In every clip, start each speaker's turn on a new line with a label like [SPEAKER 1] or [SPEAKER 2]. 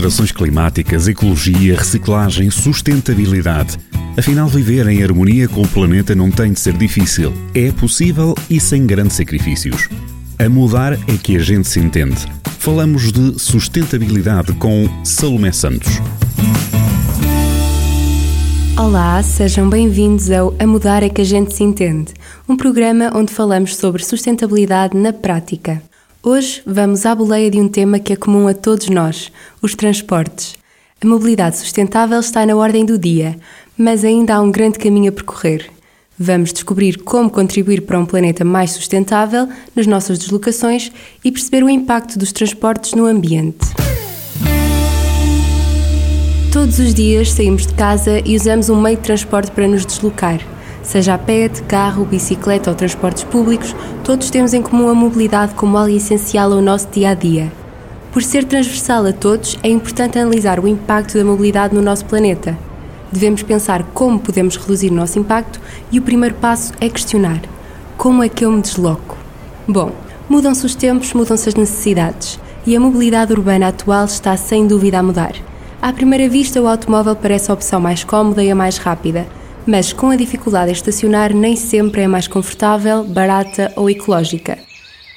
[SPEAKER 1] alterações climáticas, ecologia, reciclagem, sustentabilidade. Afinal, viver em harmonia com o planeta não tem de ser difícil. É possível e sem grandes sacrifícios. A mudar é que a gente se entende. Falamos de sustentabilidade com Salomé Santos.
[SPEAKER 2] Olá, sejam bem-vindos ao A Mudar é que a gente se entende, um programa onde falamos sobre sustentabilidade na prática. Hoje vamos à boleia de um tema que é comum a todos nós: os transportes. A mobilidade sustentável está na ordem do dia, mas ainda há um grande caminho a percorrer. Vamos descobrir como contribuir para um planeta mais sustentável nas nossas deslocações e perceber o impacto dos transportes no ambiente. Todos os dias saímos de casa e usamos um meio de transporte para nos deslocar. Seja a pé, de carro, bicicleta ou transportes públicos, todos temos em comum a mobilidade como algo essencial ao nosso dia a dia. Por ser transversal a todos, é importante analisar o impacto da mobilidade no nosso planeta. Devemos pensar como podemos reduzir o nosso impacto e o primeiro passo é questionar: como é que eu me desloco? Bom, mudam-se os tempos, mudam-se as necessidades e a mobilidade urbana atual está sem dúvida a mudar. À primeira vista, o automóvel parece a opção mais cómoda e a mais rápida mas com a dificuldade em estacionar nem sempre é mais confortável, barata ou ecológica.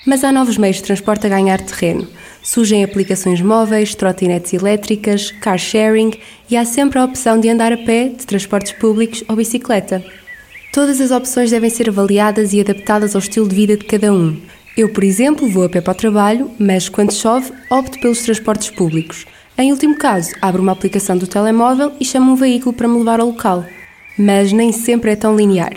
[SPEAKER 2] Mas há novos meios de transporte a ganhar terreno. Surgem aplicações móveis, trotinetes elétricas, car sharing e há sempre a opção de andar a pé, de transportes públicos ou bicicleta. Todas as opções devem ser avaliadas e adaptadas ao estilo de vida de cada um. Eu, por exemplo, vou a pé para o trabalho, mas quando chove, opto pelos transportes públicos. Em último caso, abro uma aplicação do telemóvel e chamo um veículo para me levar ao local mas nem sempre é tão linear.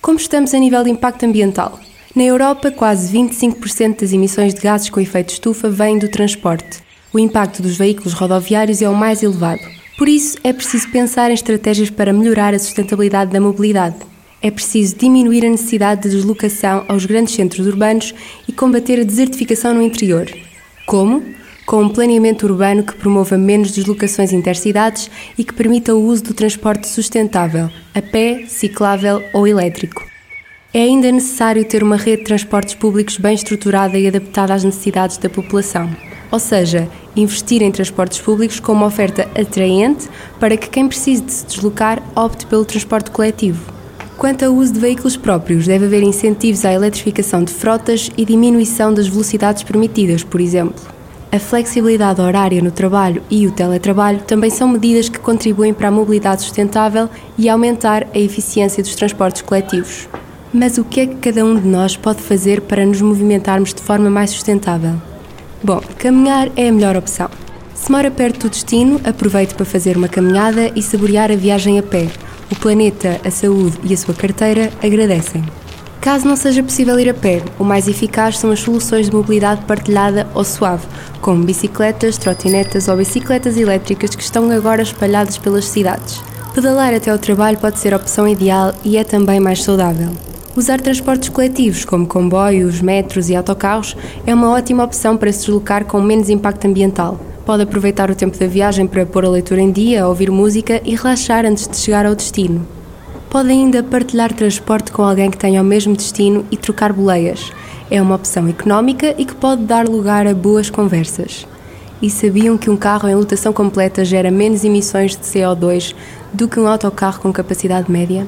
[SPEAKER 2] Como estamos a nível de impacto ambiental? Na Europa, quase 25% das emissões de gases com efeito estufa vêm do transporte. O impacto dos veículos rodoviários é o mais elevado. Por isso, é preciso pensar em estratégias para melhorar a sustentabilidade da mobilidade. É preciso diminuir a necessidade de deslocação aos grandes centros urbanos e combater a desertificação no interior. Como? Com um planeamento urbano que promova menos deslocações intercidades e que permita o uso do transporte sustentável, a pé, ciclável ou elétrico. É ainda necessário ter uma rede de transportes públicos bem estruturada e adaptada às necessidades da população. Ou seja, investir em transportes públicos com uma oferta atraente para que quem precise de se deslocar opte pelo transporte coletivo. Quanto ao uso de veículos próprios, deve haver incentivos à eletrificação de frotas e diminuição das velocidades permitidas, por exemplo. A flexibilidade horária no trabalho e o teletrabalho também são medidas que contribuem para a mobilidade sustentável e aumentar a eficiência dos transportes coletivos. Mas o que é que cada um de nós pode fazer para nos movimentarmos de forma mais sustentável? Bom, caminhar é a melhor opção. Se mora perto do destino, aproveite para fazer uma caminhada e saborear a viagem a pé. O planeta, a saúde e a sua carteira agradecem. Caso não seja possível ir a pé, o mais eficaz são as soluções de mobilidade partilhada ou suave, como bicicletas, trotinetas ou bicicletas elétricas que estão agora espalhadas pelas cidades. Pedalar até ao trabalho pode ser a opção ideal e é também mais saudável. Usar transportes coletivos, como comboios, metros e autocarros, é uma ótima opção para se deslocar com menos impacto ambiental. Pode aproveitar o tempo da viagem para pôr a leitura em dia, ouvir música e relaxar antes de chegar ao destino. Pode ainda partilhar transporte com alguém que tenha o mesmo destino e trocar boleias. É uma opção económica e que pode dar lugar a boas conversas. E sabiam que um carro em lotação completa gera menos emissões de CO2 do que um autocarro com capacidade média?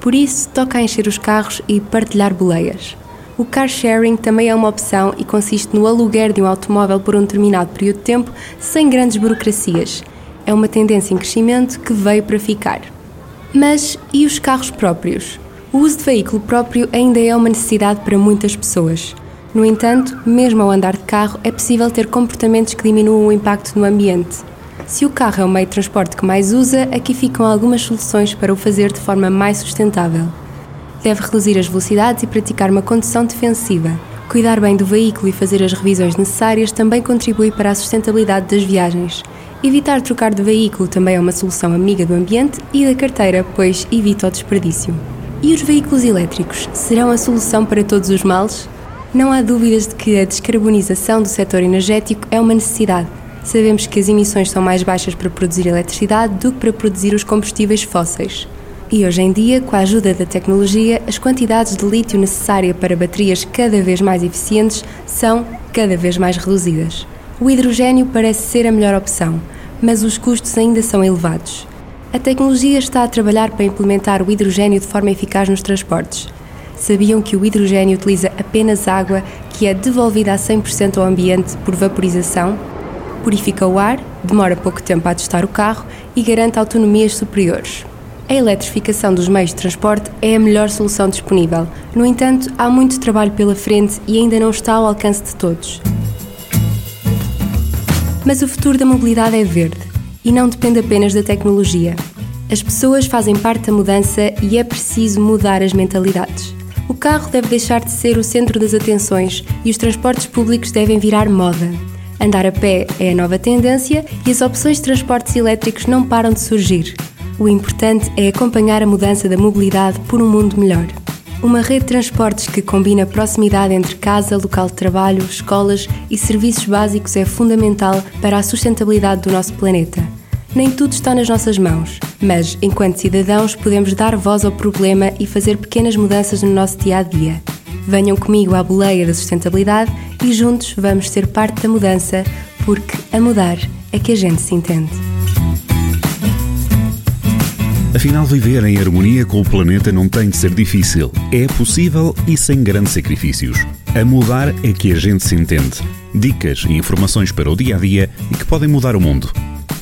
[SPEAKER 2] Por isso, toca encher os carros e partilhar boleias. O car sharing também é uma opção e consiste no aluguer de um automóvel por um determinado período de tempo sem grandes burocracias. É uma tendência em crescimento que veio para ficar. Mas e os carros próprios? O uso de veículo próprio ainda é uma necessidade para muitas pessoas. No entanto, mesmo ao andar de carro, é possível ter comportamentos que diminuam o impacto no ambiente. Se o carro é o meio de transporte que mais usa, aqui ficam algumas soluções para o fazer de forma mais sustentável. Deve reduzir as velocidades e praticar uma condução defensiva. Cuidar bem do veículo e fazer as revisões necessárias também contribui para a sustentabilidade das viagens. Evitar trocar de veículo também é uma solução amiga do ambiente e da carteira, pois evita o desperdício. E os veículos elétricos serão a solução para todos os males? Não há dúvidas de que a descarbonização do setor energético é uma necessidade. Sabemos que as emissões são mais baixas para produzir eletricidade do que para produzir os combustíveis fósseis. E hoje em dia, com a ajuda da tecnologia, as quantidades de lítio necessárias para baterias cada vez mais eficientes são cada vez mais reduzidas. O hidrogênio parece ser a melhor opção, mas os custos ainda são elevados. A tecnologia está a trabalhar para implementar o hidrogênio de forma eficaz nos transportes. Sabiam que o hidrogênio utiliza apenas água que é devolvida a 100% ao ambiente por vaporização? Purifica o ar, demora pouco tempo a testar o carro e garante autonomias superiores. A eletrificação dos meios de transporte é a melhor solução disponível. No entanto, há muito trabalho pela frente e ainda não está ao alcance de todos. Mas o futuro da mobilidade é verde e não depende apenas da tecnologia. As pessoas fazem parte da mudança e é preciso mudar as mentalidades. O carro deve deixar de ser o centro das atenções e os transportes públicos devem virar moda. Andar a pé é a nova tendência e as opções de transportes elétricos não param de surgir. O importante é acompanhar a mudança da mobilidade por um mundo melhor. Uma rede de transportes que combina proximidade entre casa, local de trabalho, escolas e serviços básicos é fundamental para a sustentabilidade do nosso planeta. Nem tudo está nas nossas mãos, mas, enquanto cidadãos, podemos dar voz ao problema e fazer pequenas mudanças no nosso dia a dia. Venham comigo à boleia da sustentabilidade e juntos vamos ser parte da mudança, porque a mudar é que a gente se entende.
[SPEAKER 1] Afinal, viver em harmonia com o planeta não tem de ser difícil. É possível e sem grandes sacrifícios. A mudar é que a gente se entende. Dicas e informações para o dia a dia e que podem mudar o mundo.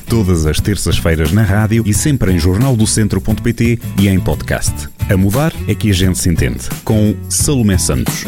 [SPEAKER 1] Todas as terças-feiras na rádio e sempre em jornaldocentro.pt e em podcast. A mudar é que a gente se entende. Com Salomé Santos.